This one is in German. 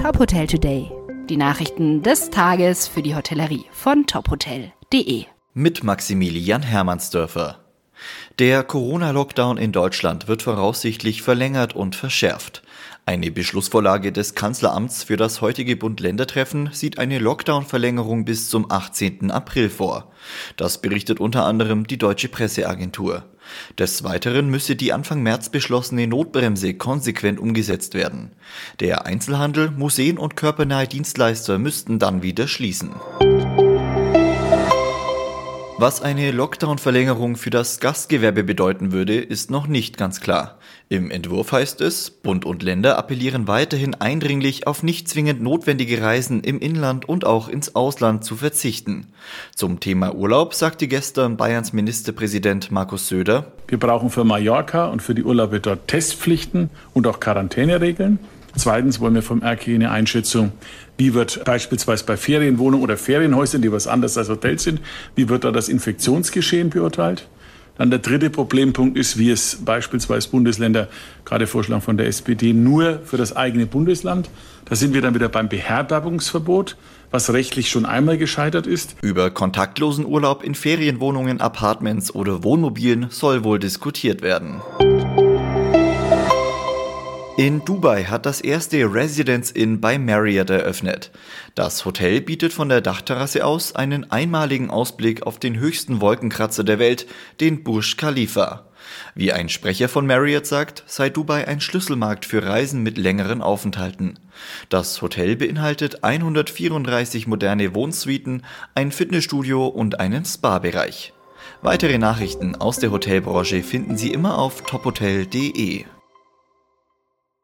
Top Hotel Today. Die Nachrichten des Tages für die Hotellerie von tophotel.de. Mit Maximilian Hermannsdörfer. Der Corona-Lockdown in Deutschland wird voraussichtlich verlängert und verschärft. Eine Beschlussvorlage des Kanzleramts für das heutige Bund-Länder-Treffen sieht eine Lockdown-Verlängerung bis zum 18. April vor. Das berichtet unter anderem die Deutsche Presseagentur. Des Weiteren müsse die Anfang März beschlossene Notbremse konsequent umgesetzt werden. Der Einzelhandel, Museen und körpernahe Dienstleister müssten dann wieder schließen. Was eine Lockdown-Verlängerung für das Gastgewerbe bedeuten würde, ist noch nicht ganz klar. Im Entwurf heißt es, Bund und Länder appellieren weiterhin eindringlich auf nicht zwingend notwendige Reisen im Inland und auch ins Ausland zu verzichten. Zum Thema Urlaub sagte gestern Bayerns Ministerpräsident Markus Söder, Wir brauchen für Mallorca und für die Urlaube dort Testpflichten und auch Quarantäneregeln. Zweitens wollen wir vom RK eine Einschätzung, wie wird beispielsweise bei Ferienwohnungen oder Ferienhäusern, die was anderes als Hotels sind, wie wird da das Infektionsgeschehen beurteilt? Dann der dritte Problempunkt ist, wie es beispielsweise Bundesländer, gerade Vorschlag von der SPD, nur für das eigene Bundesland. Da sind wir dann wieder beim Beherbergungsverbot, was rechtlich schon einmal gescheitert ist. Über kontaktlosen Urlaub in Ferienwohnungen, Apartments oder Wohnmobilen soll wohl diskutiert werden. In Dubai hat das erste Residence Inn bei Marriott eröffnet. Das Hotel bietet von der Dachterrasse aus einen einmaligen Ausblick auf den höchsten Wolkenkratzer der Welt, den Burj Khalifa. Wie ein Sprecher von Marriott sagt, sei Dubai ein Schlüsselmarkt für Reisen mit längeren Aufenthalten. Das Hotel beinhaltet 134 moderne Wohnsuiten, ein Fitnessstudio und einen Spa-Bereich. Weitere Nachrichten aus der Hotelbranche finden Sie immer auf tophotel.de.